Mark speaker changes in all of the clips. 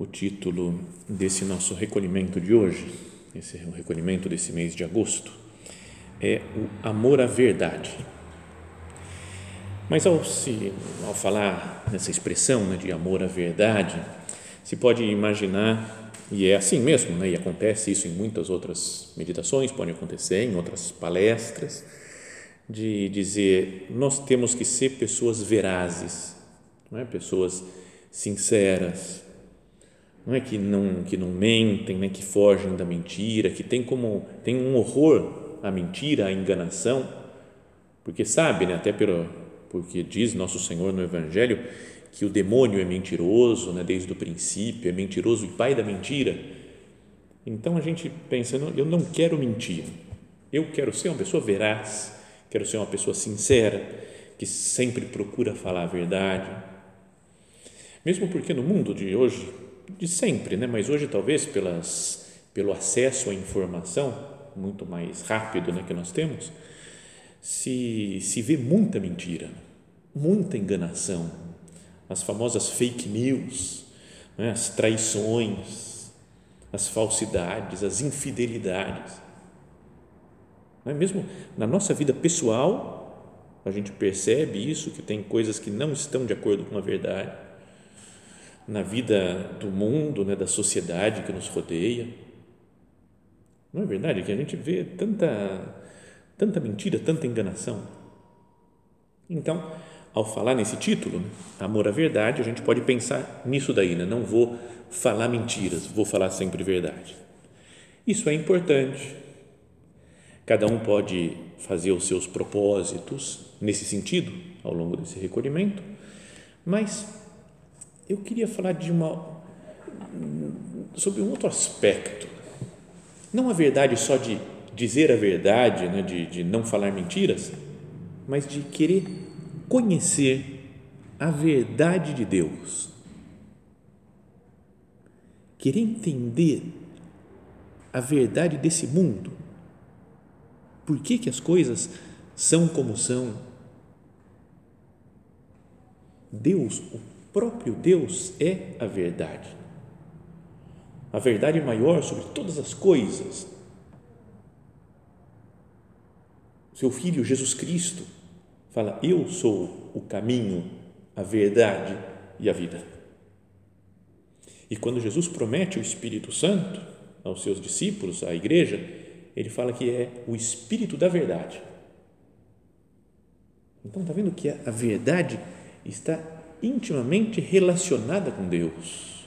Speaker 1: O título desse nosso recolhimento de hoje, esse é o recolhimento desse mês de agosto, é o amor à verdade. Mas ao, se, ao falar nessa expressão né, de amor à verdade, se pode imaginar, e é assim mesmo, né, e acontece isso em muitas outras meditações, pode acontecer em outras palestras, de dizer nós temos que ser pessoas verazes, não é? pessoas sinceras, não é que não que não mentem, né, que fogem da mentira, que tem como tem um horror à mentira, à enganação, porque sabe, né, até pelo porque diz nosso Senhor no Evangelho que o demônio é mentiroso, né, desde o princípio é mentiroso e pai da mentira. Então a gente pensa, eu não quero mentir, eu quero ser uma pessoa veraz, quero ser uma pessoa sincera, que sempre procura falar a verdade. Mesmo porque no mundo de hoje de sempre, né? mas hoje talvez pelas, pelo acesso à informação muito mais rápido né, que nós temos, se, se vê muita mentira, muita enganação, as famosas fake news, né, as traições, as falsidades, as infidelidades. Não é mesmo na nossa vida pessoal, a gente percebe isso, que tem coisas que não estão de acordo com a verdade na vida do mundo, né, da sociedade que nos rodeia. Não é verdade que a gente vê tanta, tanta mentira, tanta enganação? Então, ao falar nesse título, né, Amor à Verdade, a gente pode pensar nisso daí, né? não vou falar mentiras, vou falar sempre verdade. Isso é importante. Cada um pode fazer os seus propósitos nesse sentido ao longo desse recolhimento, mas eu queria falar de uma sobre um outro aspecto. Não a verdade só de dizer a verdade, né, de, de não falar mentiras, mas de querer conhecer a verdade de Deus. Querer entender a verdade desse mundo. Por que, que as coisas são como são? Deus, o próprio Deus é a verdade. A verdade maior sobre todas as coisas. Seu filho Jesus Cristo fala: Eu sou o caminho, a verdade e a vida. E quando Jesus promete o Espírito Santo aos seus discípulos, à igreja, ele fala que é o Espírito da verdade. Então, está vendo que a verdade está intimamente relacionada com Deus.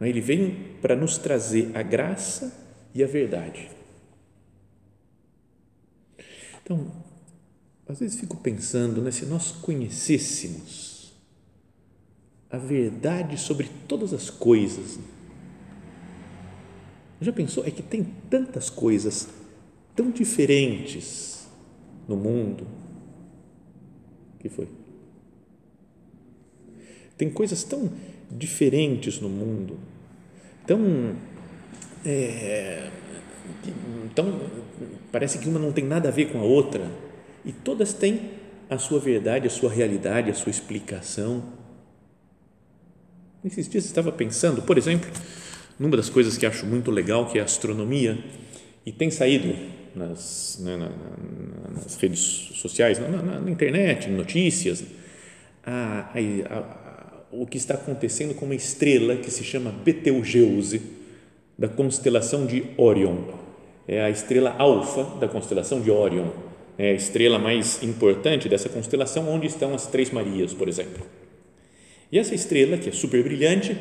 Speaker 1: Ele vem para nos trazer a graça e a verdade. Então, às vezes fico pensando, né, se nós conhecêssemos a verdade sobre todas as coisas. Já pensou? É que tem tantas coisas tão diferentes no mundo. que foi? Tem coisas tão diferentes no mundo, tão. É, tão parece que uma não tem nada a ver com a outra, e todas têm a sua verdade, a sua realidade, a sua explicação. Nesses dias eu estava pensando, por exemplo, numa das coisas que acho muito legal, que é a astronomia, e tem saído nas, né, nas redes sociais, na, na, na internet, notícias, a, a, o que está acontecendo com uma estrela que se chama Betelgeuse, da constelação de Orion. é a estrela alfa da constelação de Órion, é a estrela mais importante dessa constelação, onde estão as Três Marias, por exemplo. E essa estrela, que é super brilhante,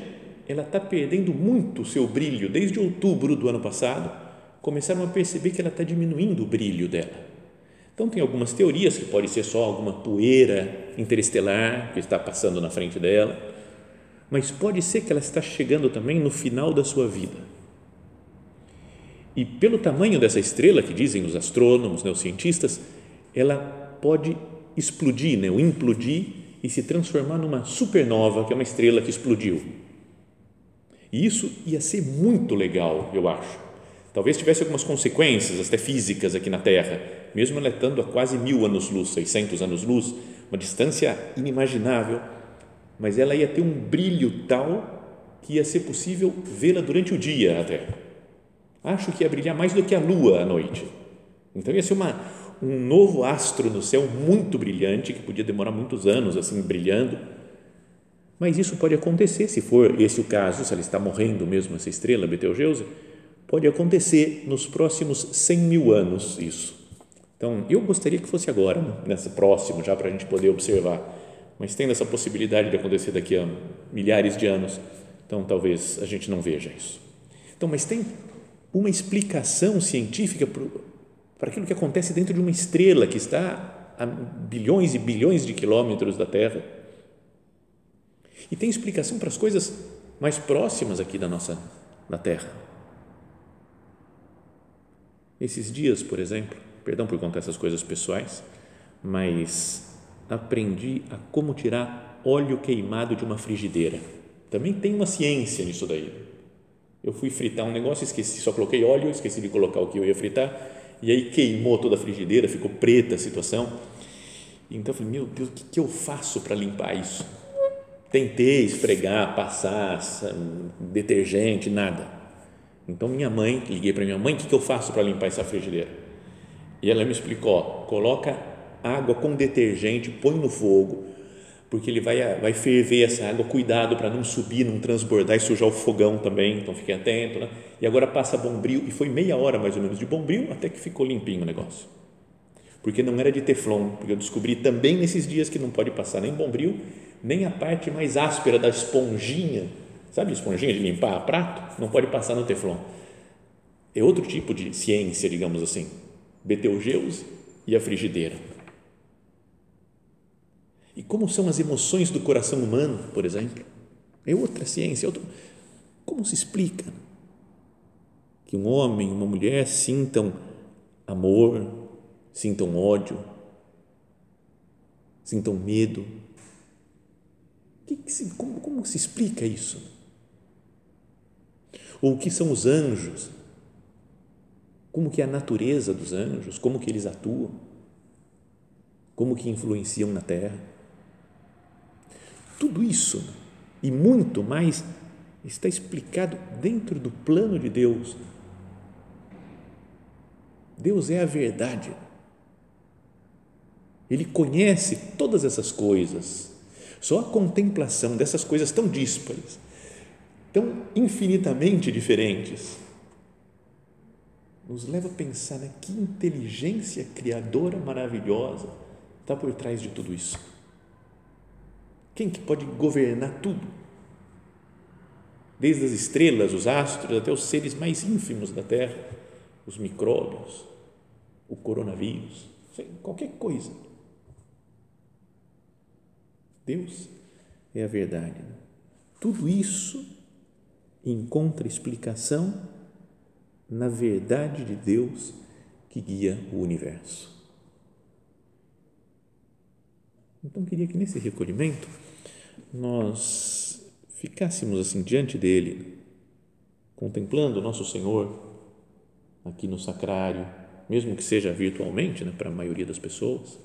Speaker 1: ela está perdendo muito seu brilho desde outubro do ano passado. Começaram a perceber que ela está diminuindo o brilho dela. Então, tem algumas teorias que pode ser só alguma poeira interestelar que está passando na frente dela, mas pode ser que ela está chegando também no final da sua vida. E pelo tamanho dessa estrela, que dizem os astrônomos, né, os cientistas, ela pode explodir, né, ou implodir e se transformar numa supernova, que é uma estrela que explodiu. E isso ia ser muito legal, eu acho. Talvez tivesse algumas consequências, até físicas, aqui na Terra, mesmo ela estando a quase mil anos-luz, 600 anos-luz, uma distância inimaginável, mas ela ia ter um brilho tal que ia ser possível vê-la durante o dia até. Acho que ia brilhar mais do que a lua à noite. Então ia ser uma, um novo astro no céu muito brilhante, que podia demorar muitos anos assim brilhando mas isso pode acontecer, se for esse o caso, se ela está morrendo mesmo, essa estrela, Betelgeuse, pode acontecer nos próximos 100 mil anos isso. Então, eu gostaria que fosse agora, né? nessa próximo, já para a gente poder observar. Mas tem essa possibilidade de acontecer daqui a milhares de anos, então talvez a gente não veja isso. Então, mas tem uma explicação científica para aquilo que acontece dentro de uma estrela que está a bilhões e bilhões de quilômetros da Terra e tem explicação para as coisas mais próximas aqui da nossa da Terra. Esses dias, por exemplo, perdão por contar essas coisas pessoais, mas aprendi a como tirar óleo queimado de uma frigideira. Também tem uma ciência nisso daí. Eu fui fritar um negócio, esqueci, só coloquei óleo, esqueci de colocar o que eu ia fritar, e aí queimou toda a frigideira, ficou preta a situação. Então eu falei, meu Deus, o que, que eu faço para limpar isso? Tentei esfregar, passar detergente, nada. Então minha mãe, liguei para minha mãe, o que, que eu faço para limpar essa frigideira? E ela me explicou, ó, coloca água com detergente, põe no fogo, porque ele vai, vai ferver essa água, cuidado para não subir, não transbordar e sujar o fogão também, então fique atento, né? E agora passa bombril, e foi meia hora mais ou menos de bombril até que ficou limpinho o negócio. Porque não era de teflon, porque eu descobri também nesses dias que não pode passar nem bombril nem a parte mais áspera da esponjinha, sabe, esponjinha de limpar prato, não pode passar no teflon. É outro tipo de ciência, digamos assim. Betelgeuse e a frigideira. E como são as emoções do coração humano, por exemplo? É outra ciência. É outro... Como se explica que um homem e uma mulher sintam amor, sintam ódio, sintam medo, como se explica isso? Ou o que são os anjos? Como que é a natureza dos anjos? Como que eles atuam? Como que influenciam na terra? Tudo isso e muito mais está explicado dentro do plano de Deus. Deus é a verdade. Ele conhece todas essas coisas só a contemplação dessas coisas tão díspares, tão infinitamente diferentes, nos leva a pensar né, que inteligência criadora maravilhosa está por trás de tudo isso. Quem que pode governar tudo? Desde as estrelas, os astros, até os seres mais ínfimos da Terra, os micróbios, o coronavírus, qualquer coisa Deus é a verdade. Tudo isso encontra explicação na verdade de Deus que guia o universo. Então, queria que nesse recolhimento nós ficássemos assim diante dele, contemplando o nosso Senhor aqui no sacrário, mesmo que seja virtualmente, né, para a maioria das pessoas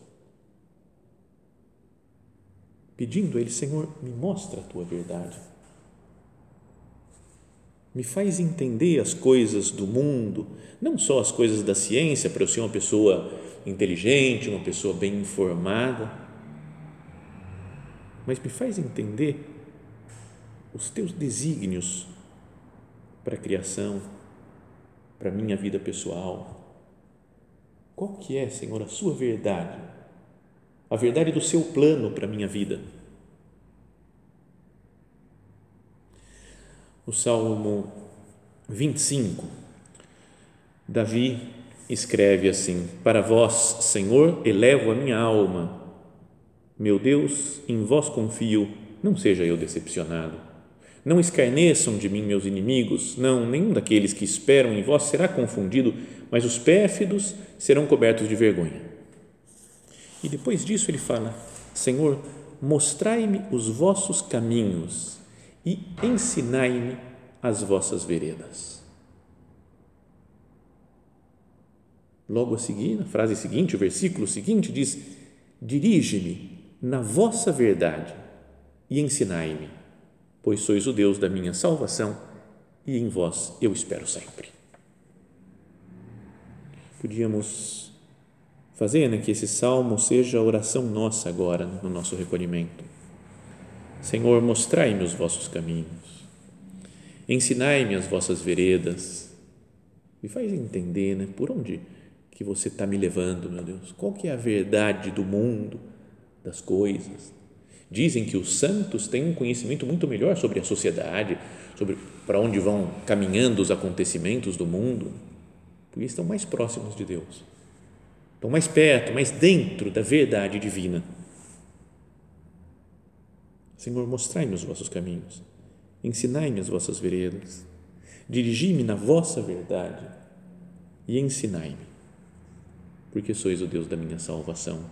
Speaker 1: pedindo a Ele, Senhor, me mostra a tua verdade. Me faz entender as coisas do mundo, não só as coisas da ciência, para eu ser uma pessoa inteligente, uma pessoa bem informada, mas me faz entender os teus desígnios para a criação, para a minha vida pessoal? Qual que é, Senhor, a sua verdade? A verdade do seu plano para a minha vida? O Salmo 25, Davi escreve assim: Para vós, Senhor, elevo a minha alma. Meu Deus, em vós confio, não seja eu decepcionado. Não escarneçam de mim meus inimigos, não, nenhum daqueles que esperam em vós será confundido, mas os pérfidos serão cobertos de vergonha. E depois disso ele fala: Senhor, mostrai-me os vossos caminhos e ensinai-me as vossas veredas. Logo a seguir, na frase seguinte, o versículo seguinte diz: Dirige-me na vossa verdade e ensinai-me pois sois o Deus da minha salvação e em vós eu espero sempre. Podíamos fazer né, que esse salmo seja a oração nossa agora, no nosso recolhimento. Senhor, mostrai-me os vossos caminhos, ensinai-me as vossas veredas, me faz entender né, por onde que você está me levando, meu Deus, qual que é a verdade do mundo, das coisas, Dizem que os santos têm um conhecimento muito melhor sobre a sociedade, sobre para onde vão caminhando os acontecimentos do mundo, porque estão mais próximos de Deus, estão mais perto, mais dentro da verdade divina. Senhor, mostrai-me os vossos caminhos, ensinai-me as vossas veredas, dirigi-me na vossa verdade e ensinai-me, porque sois o Deus da minha salvação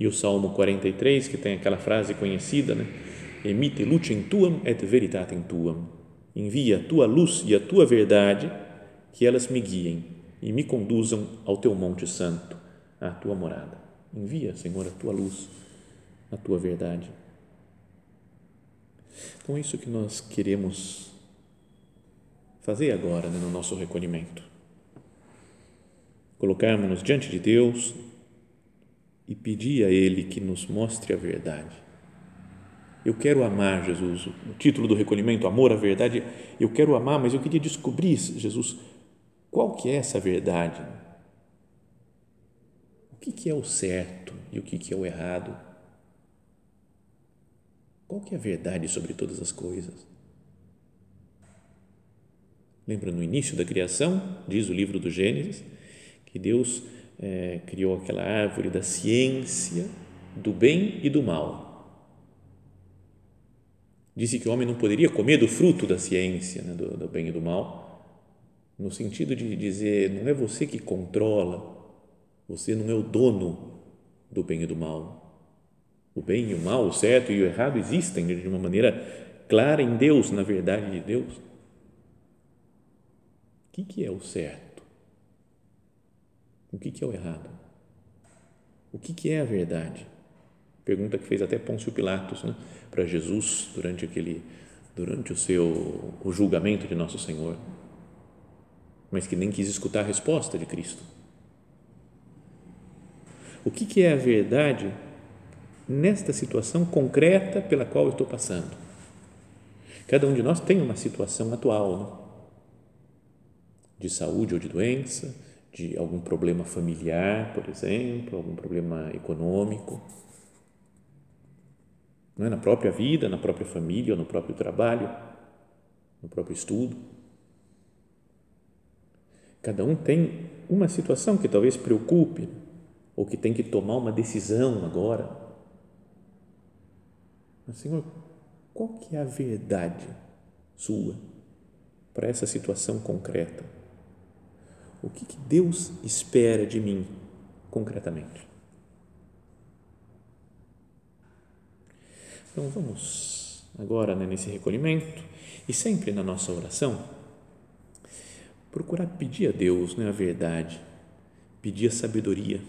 Speaker 1: E o Salmo 43, que tem aquela frase conhecida, né? Emite lucem tuam et veritatem tuam. Envia a tua luz e a tua verdade, que elas me guiem e me conduzam ao teu monte santo, à tua morada. Envia, Senhor, a tua luz, a tua verdade. Então, é isso que nós queremos fazer agora né, no nosso recolhimento. Colocarmos-nos diante de Deus, e pedir a Ele que nos mostre a verdade. Eu quero amar, Jesus. O título do recolhimento, Amor à Verdade. Eu quero amar, mas eu queria descobrir, Jesus, qual que é essa verdade? Que, que é o certo e o que, que é o errado? Qual que é a verdade sobre todas as coisas? Lembra no início da criação, diz o livro do Gênesis, que Deus é, criou aquela árvore da ciência do bem e do mal. Disse que o homem não poderia comer do fruto da ciência, né, do, do bem e do mal, no sentido de dizer, não é você que controla, você não é o dono do bem e do mal. O bem e o mal, o certo e o errado existem de uma maneira clara em Deus, na verdade de Deus. O que, que é o certo? O que, que é o errado? O que, que é a verdade? Pergunta que fez até Pôncio Pilatos né, para Jesus durante aquele durante o seu o julgamento de nosso Senhor, mas que nem quis escutar a resposta de Cristo. O que, que é a verdade nesta situação concreta pela qual eu estou passando? Cada um de nós tem uma situação atual, né? de saúde ou de doença, de algum problema familiar, por exemplo, algum problema econômico, não é na própria vida, na própria família, no próprio trabalho, no próprio estudo. Cada um tem uma situação que talvez preocupe ou que tem que tomar uma decisão agora. Mas, Senhor, qual que é a verdade sua para essa situação concreta? o que, que Deus espera de mim concretamente. Então vamos agora né, nesse recolhimento e sempre na nossa oração procurar pedir a Deus né, a verdade, pedir a sabedoria,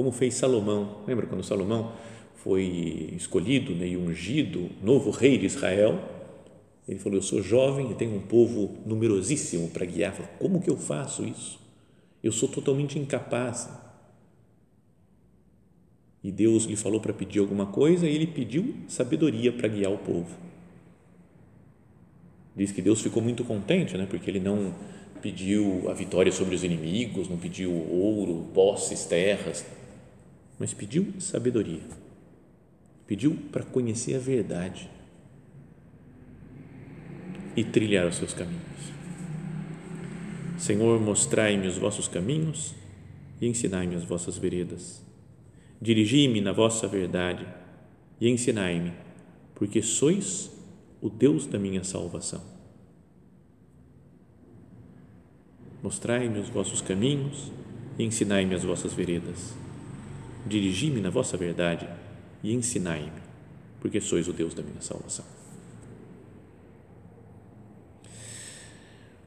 Speaker 1: como fez Salomão. Lembra quando Salomão foi escolhido né, e ungido novo rei de Israel? Ele falou: Eu sou jovem e tenho um povo numerosíssimo para guiar. Como que eu faço isso? Eu sou totalmente incapaz. E Deus lhe falou para pedir alguma coisa e ele pediu sabedoria para guiar o povo. Diz que Deus ficou muito contente, né? Porque ele não pediu a vitória sobre os inimigos, não pediu ouro, posses, terras, mas pediu sabedoria. Pediu para conhecer a verdade e trilhar os seus caminhos. Senhor, mostrai-me os vossos caminhos e ensinai-me as vossas veredas. Dirigi-me na vossa verdade e ensinai-me, porque sois o Deus da minha salvação. Mostrai-me os vossos caminhos e ensinai-me as vossas veredas. Dirigi-me na vossa verdade e ensinai-me, porque sois o Deus da minha salvação.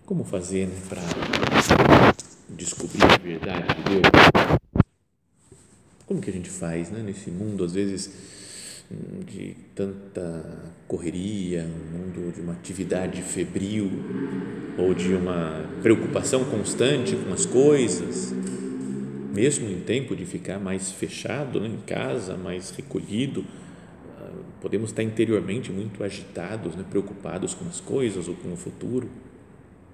Speaker 1: Como fazer né, para descobrir a verdade de Deus? Como que a gente faz né, nesse mundo, às vezes, de tanta correria, um mundo de uma atividade febril ou de uma preocupação constante com as coisas, mesmo em tempo de ficar mais fechado né, em casa, mais recolhido, ah, podemos estar interiormente muito agitados, né, preocupados com as coisas ou com o futuro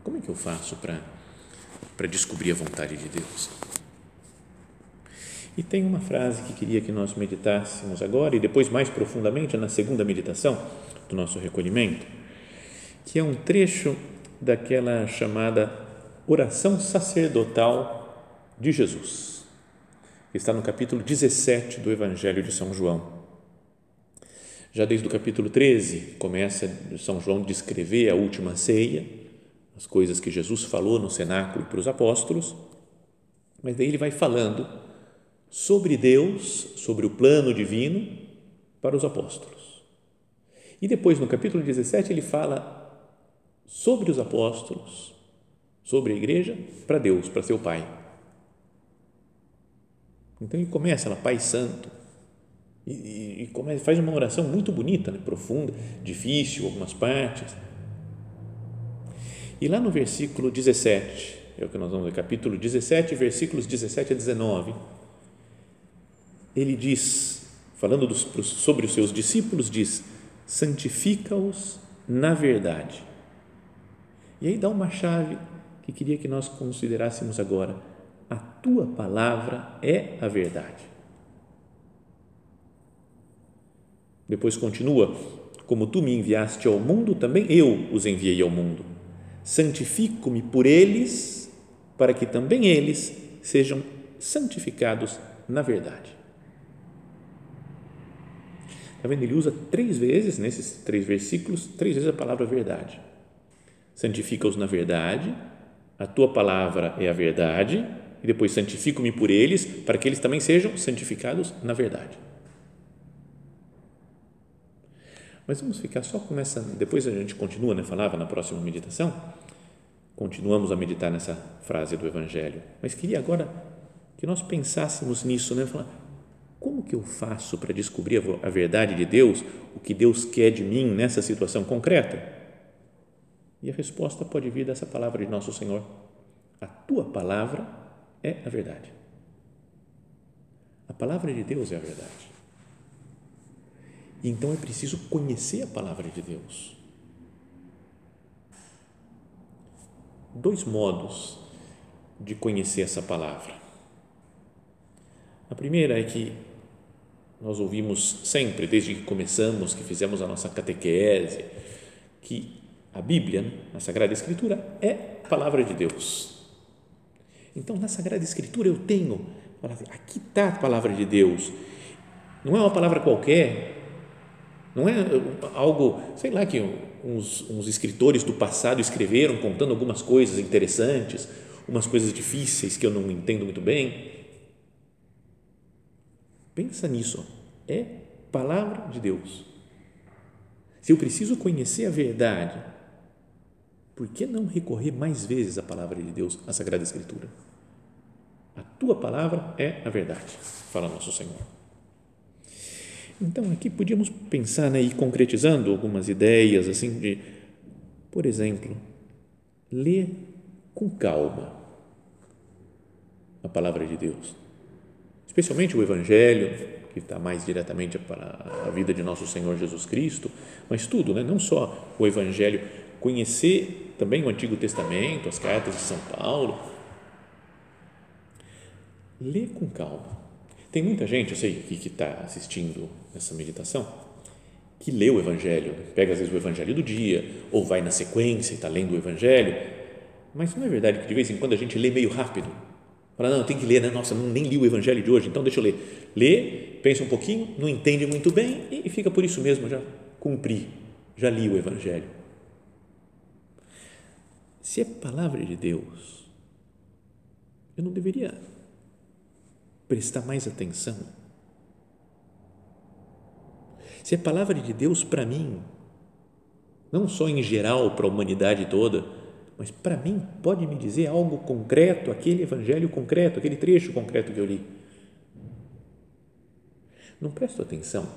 Speaker 1: como é que eu faço para para descobrir a vontade de Deus? E tem uma frase que queria que nós meditássemos agora e depois mais profundamente na segunda meditação do nosso recolhimento, que é um trecho daquela chamada oração sacerdotal de Jesus, está no capítulo 17 do Evangelho de São João. Já desde o capítulo 13 começa São João descrever a última ceia as coisas que Jesus falou no cenáculo para os apóstolos, mas daí ele vai falando sobre Deus, sobre o plano divino para os apóstolos. E depois, no capítulo 17, ele fala sobre os apóstolos, sobre a igreja, para Deus, para seu Pai. Então ele começa lá, Pai Santo, e, e, começa, faz uma oração muito bonita, né, profunda, difícil, algumas partes e lá no versículo 17, é o que nós vamos ver, capítulo 17, versículos 17 a 19, ele diz, falando dos, sobre os seus discípulos, diz: santifica-os na verdade. E aí dá uma chave que queria que nós considerássemos agora. A tua palavra é a verdade. Depois continua: Como tu me enviaste ao mundo, também eu os enviei ao mundo santifico-me por eles, para que também eles sejam santificados na verdade. Está vendo? Ele usa três vezes, nesses três versículos, três vezes a palavra verdade. Santifica-os na verdade, a tua palavra é a verdade, e depois santifico-me por eles, para que eles também sejam santificados na verdade. Mas vamos ficar só com essa. Depois a gente continua, né? Falava na próxima meditação. Continuamos a meditar nessa frase do Evangelho. Mas queria agora que nós pensássemos nisso, né? Falar, como que eu faço para descobrir a verdade de Deus, o que Deus quer de mim nessa situação concreta? E a resposta pode vir dessa palavra de nosso Senhor. A tua palavra é a verdade. A palavra de Deus é a verdade. Então é preciso conhecer a palavra de Deus. Dois modos de conhecer essa palavra. A primeira é que nós ouvimos sempre, desde que começamos, que fizemos a nossa catequese, que a Bíblia, a Sagrada Escritura, é a palavra de Deus. Então, na Sagrada Escritura eu tenho, aqui está a palavra de Deus. Não é uma palavra qualquer, não é algo, sei lá, que uns, uns escritores do passado escreveram contando algumas coisas interessantes, umas coisas difíceis que eu não entendo muito bem. Pensa nisso. É palavra de Deus. Se eu preciso conhecer a verdade, por que não recorrer mais vezes à palavra de Deus, à Sagrada Escritura? A tua palavra é a verdade, fala nosso Senhor. Então, aqui podíamos pensar né, e concretizando algumas ideias, assim, de, por exemplo, ler com calma a palavra de Deus, especialmente o Evangelho, que está mais diretamente para a vida de nosso Senhor Jesus Cristo, mas tudo, né? não só o Evangelho conhecer também o Antigo Testamento, as cartas de São Paulo. Lê com calma. Tem muita gente, eu sei, que está assistindo essa meditação, que lê o Evangelho, pega às vezes o Evangelho do dia, ou vai na sequência e está lendo o Evangelho, mas não é verdade que de vez em quando a gente lê meio rápido? Fala, não, tem que ler, né? Nossa, nem li o Evangelho de hoje, então deixa eu ler. Lê, pensa um pouquinho, não entende muito bem e fica por isso mesmo, já cumpri, já li o Evangelho. Se é palavra de Deus, eu não deveria prestar mais atenção? Se é palavra de Deus para mim, não só em geral para a humanidade toda, mas para mim pode me dizer algo concreto, aquele evangelho concreto, aquele trecho concreto que eu li. Não presto atenção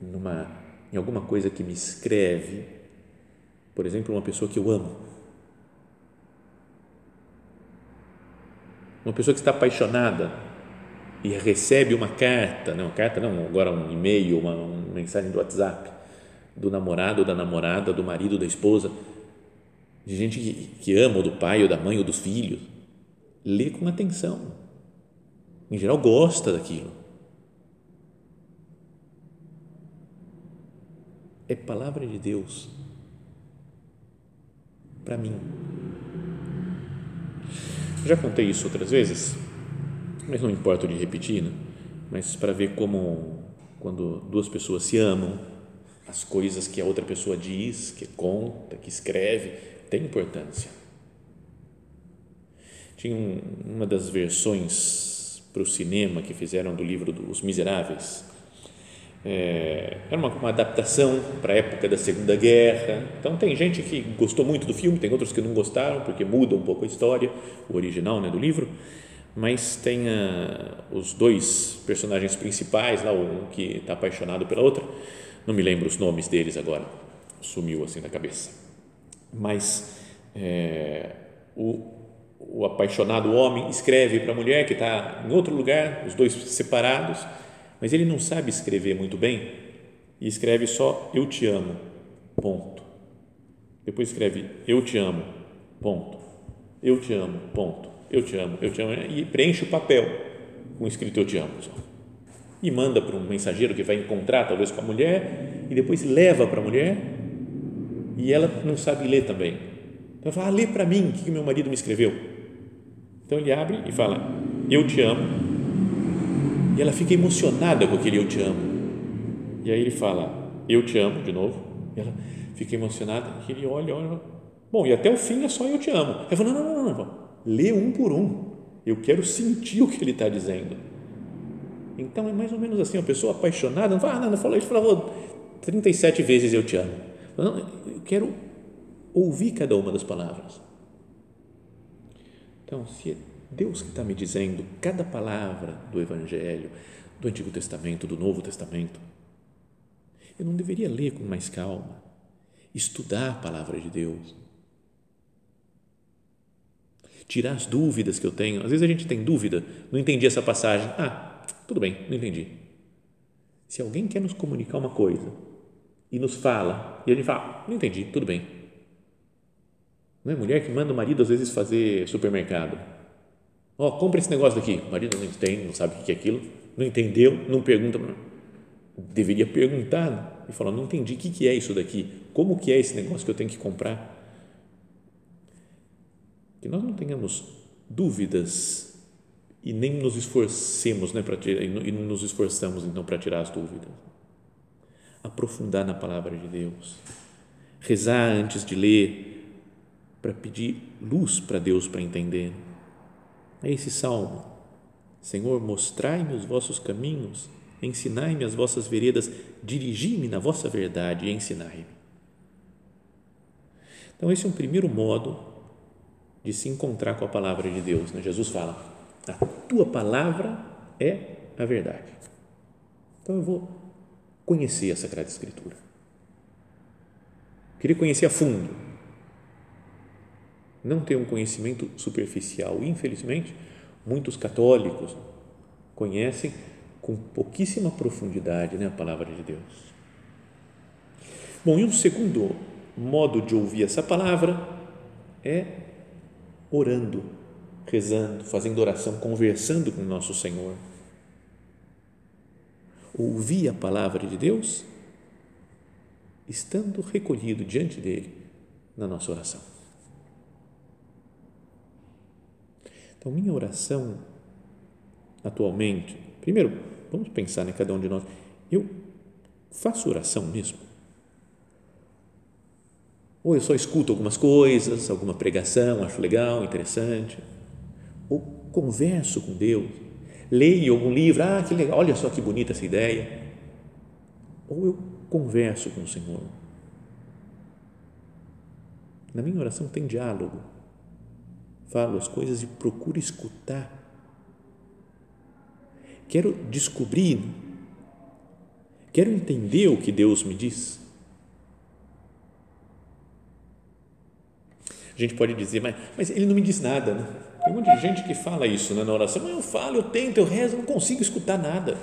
Speaker 1: numa, em alguma coisa que me escreve, por exemplo, uma pessoa que eu amo. Uma pessoa que está apaixonada e recebe uma carta, não, carta não, agora um e-mail, uma, uma mensagem do WhatsApp do namorado da namorada, do marido, da esposa, de gente que, que ama, ou do pai, ou da mãe, ou dos filhos, lê com atenção. Em geral, gosta daquilo. É palavra de Deus para mim. Já contei isso outras vezes mas não importa de repetir, né? mas para ver como quando duas pessoas se amam, as coisas que a outra pessoa diz, que conta, que escreve, tem importância. Tinha um, uma das versões para o cinema que fizeram do livro dos Miseráveis. É, era uma, uma adaptação para a época da Segunda Guerra. Então, tem gente que gostou muito do filme, tem outros que não gostaram, porque muda um pouco a história, o original né, do livro. Mas tem uh, os dois personagens principais, lá um que está apaixonado pela outra, não me lembro os nomes deles agora, sumiu assim da cabeça, mas é, o, o apaixonado homem escreve para a mulher que está em outro lugar, os dois separados, mas ele não sabe escrever muito bem e escreve só eu te amo, ponto. Depois escreve eu te amo, ponto. Eu te amo, ponto eu te amo, eu te amo, e preenche o papel com escrito eu te amo. Só. E manda para um mensageiro que vai encontrar talvez com a mulher e depois leva para a mulher e ela não sabe ler também. Então ela fala, ah, lê para mim o que meu marido me escreveu. Então ele abre e fala, eu te amo. E ela fica emocionada com aquele eu te amo. E aí ele fala, eu te amo, de novo. E ela fica emocionada, e ele olha, olha, bom, e até o fim é só eu te amo. Ela fala, não, não, não, não, não lê um por um. Eu quero sentir o que ele está dizendo. Então é mais ou menos assim, uma pessoa apaixonada, não fala, ah, não, não falou, ele falou 37 vezes eu te amo. Não, eu quero ouvir cada uma das palavras. Então, se Deus que está me dizendo cada palavra do Evangelho, do Antigo Testamento, do Novo Testamento, eu não deveria ler com mais calma, estudar a palavra de Deus, tirar as dúvidas que eu tenho. Às vezes a gente tem dúvida, não entendi essa passagem. Ah, tudo bem, não entendi. Se alguém quer nos comunicar uma coisa e nos fala, e a gente fala, não entendi, tudo bem. Não é mulher que manda o marido às vezes fazer supermercado. Ó, oh, compra esse negócio daqui. O marido não entende, não sabe o que é aquilo, não entendeu, não pergunta. Deveria perguntar né? e falar, não entendi, o que é isso daqui? Como que é esse negócio que eu tenho que comprar? que nós não tenhamos dúvidas e nem nos esforcemos, né, para tirar, e nos esforçamos então para tirar as dúvidas. Aprofundar na palavra de Deus, rezar antes de ler, para pedir luz para Deus para entender. Esse salmo. Senhor, mostrai-me os vossos caminhos, ensinai-me as vossas veredas, dirigi-me na vossa verdade e ensinai-me. Então, esse é um primeiro modo de se encontrar com a palavra de Deus. Né? Jesus fala: a tua palavra é a verdade. Então eu vou conhecer a Sagrada Escritura. Queria conhecer a fundo. Não ter um conhecimento superficial. Infelizmente, muitos católicos conhecem com pouquíssima profundidade né, a palavra de Deus. Bom, e um segundo modo de ouvir essa palavra é orando, rezando, fazendo oração, conversando com o nosso Senhor. Ouvir a palavra de Deus estando recolhido diante dele na nossa oração. Então, minha oração atualmente, primeiro, vamos pensar né, cada um de nós, eu faço oração mesmo? Ou eu só escuto algumas coisas, alguma pregação, acho legal, interessante, ou converso com Deus, leio algum livro, ah, que legal, olha só que bonita essa ideia, ou eu converso com o Senhor. Na minha oração tem diálogo. Falo as coisas e procuro escutar. Quero descobrir, quero entender o que Deus me diz. A gente pode dizer, mas, mas ele não me diz nada, né? Tem um monte de gente que fala isso né, na oração, mas eu falo, eu tento, eu rezo, eu não consigo escutar nada.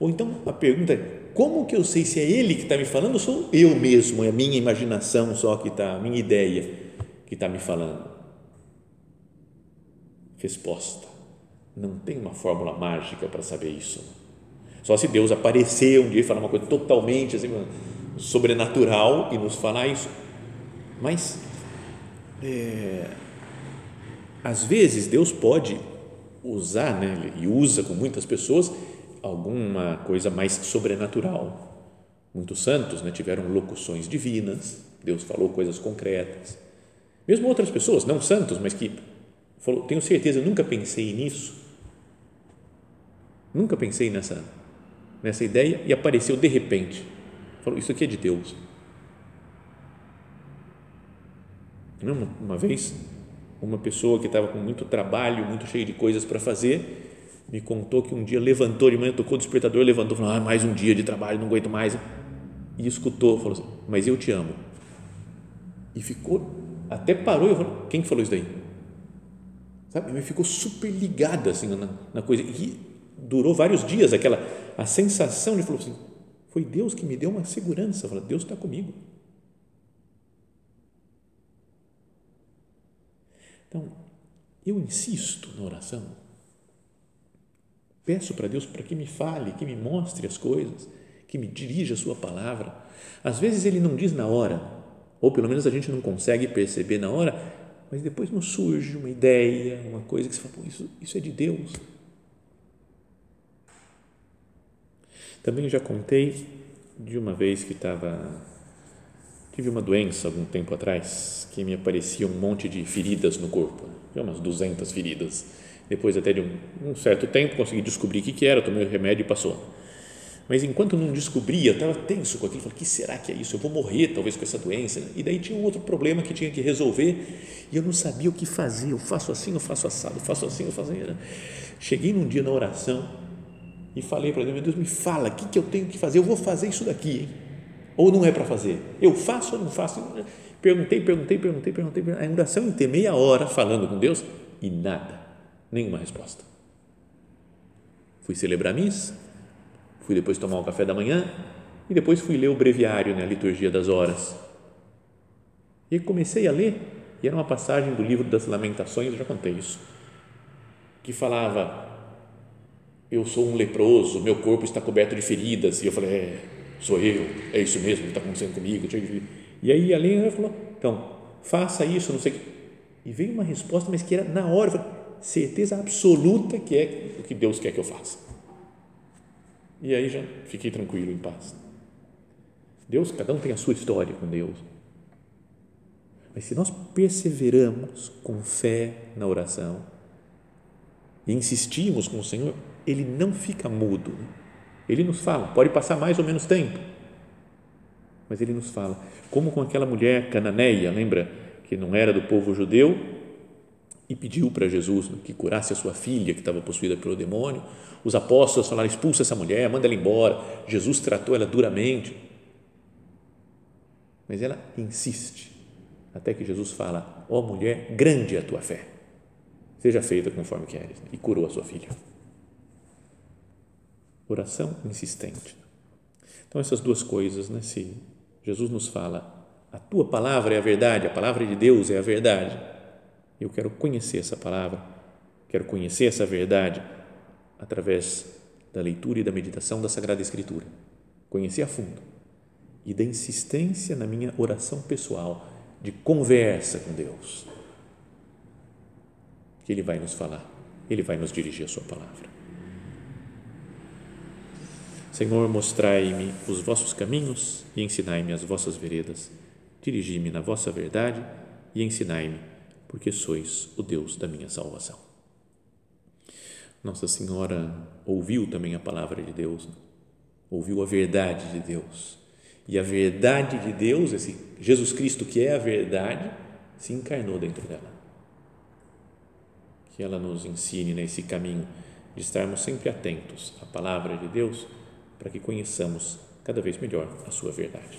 Speaker 1: Ou então a pergunta é: como que eu sei se é ele que está me falando ou sou eu mesmo, é a minha imaginação só que está, a minha ideia que está me falando? Resposta: não tem uma fórmula mágica para saber isso. Só se Deus aparecer um dia e falar uma coisa totalmente assim, sobrenatural e nos falar isso. Mas, é, às vezes, Deus pode usar, né, e usa com muitas pessoas, alguma coisa mais sobrenatural. Muitos santos né, tiveram locuções divinas, Deus falou coisas concretas. Mesmo outras pessoas, não santos, mas que falou, tenho certeza, nunca pensei nisso. Nunca pensei nessa nessa ideia e apareceu de repente. Falou, isso aqui é de Deus. Uma, uma vez, uma pessoa que estava com muito trabalho, muito cheio de coisas para fazer, me contou que um dia levantou de manhã, tocou o despertador, levantou, falou: ah, mais um dia de trabalho, não aguento mais. E escutou, falou assim: Mas eu te amo. E ficou, até parou e falou: Quem falou isso daí? Sabe? Mas ficou super ligada assim na, na coisa. E durou vários dias aquela, a sensação de, falou assim: Foi Deus que me deu uma segurança. Falou: Deus está comigo. Então, eu insisto na oração Peço para Deus para que me fale, que me mostre as coisas, que me dirija a sua palavra. Às vezes ele não diz na hora, ou pelo menos a gente não consegue perceber na hora, mas depois nos surge uma ideia, uma coisa que você fala, isso, isso é de Deus. Também já contei de uma vez que estava tive uma doença algum tempo atrás que me aparecia um monte de feridas no corpo, umas 200 feridas depois até de um, um certo tempo consegui descobrir o que, que era, tomei o remédio e passou. Mas enquanto não descobria, estava tenso com aquilo, falei, que será que é isso? Eu vou morrer talvez com essa doença. E daí tinha um outro problema que tinha que resolver e eu não sabia o que fazer. Eu faço assim, eu faço assado, eu faço assim, eu faço assim. Cheguei num dia na oração e falei para Deus, meu Deus, me fala, o que, que eu tenho que fazer? Eu vou fazer isso daqui, hein? Ou não é para fazer? Eu faço ou não faço? Perguntei, perguntei, perguntei, perguntei. A oração ter meia hora falando com Deus e nada Nenhuma resposta. Fui celebrar a missa, fui depois tomar o café da manhã e depois fui ler o breviário, né, a liturgia das horas. E comecei a ler, e era uma passagem do livro das Lamentações, eu já contei isso, que falava: Eu sou um leproso, meu corpo está coberto de feridas. E eu falei: É, sou eu, é isso mesmo que está acontecendo comigo. E aí a Lena falou: Então, faça isso, não sei o que. E veio uma resposta, mas que era na hora. Certeza absoluta que é o que Deus quer que eu faça. E aí já fiquei tranquilo, em paz. Deus, cada um tem a sua história com Deus. Mas se nós perseveramos com fé na oração e insistimos com o Senhor, Ele não fica mudo. Ele nos fala, pode passar mais ou menos tempo, mas Ele nos fala. Como com aquela mulher cananeia, lembra? Que não era do povo judeu, e pediu para Jesus que curasse a sua filha que estava possuída pelo demônio. Os apóstolos falaram: expulsa essa mulher, manda ela embora. Jesus tratou ela duramente. Mas ela insiste, até que Jesus fala: Ó oh, mulher, grande é a tua fé, seja feita conforme queres. E curou a sua filha. Oração insistente. Então, essas duas coisas, né? Se Jesus nos fala: a tua palavra é a verdade, a palavra de Deus é a verdade. Eu quero conhecer essa palavra, quero conhecer essa verdade através da leitura e da meditação da Sagrada Escritura. Conhecer a fundo e da insistência na minha oração pessoal, de conversa com Deus. Que Ele vai nos falar, Ele vai nos dirigir a Sua palavra. Senhor, mostrai-me os vossos caminhos e ensinai-me as vossas veredas. Dirigi-me na vossa verdade e ensinai-me, porque sois o Deus da minha salvação. Nossa Senhora ouviu também a palavra de Deus, ouviu a verdade de Deus. E a verdade de Deus, esse Jesus Cristo que é a verdade, se encarnou dentro dela. Que ela nos ensine nesse caminho de estarmos sempre atentos à palavra de Deus para que conheçamos cada vez melhor a sua verdade.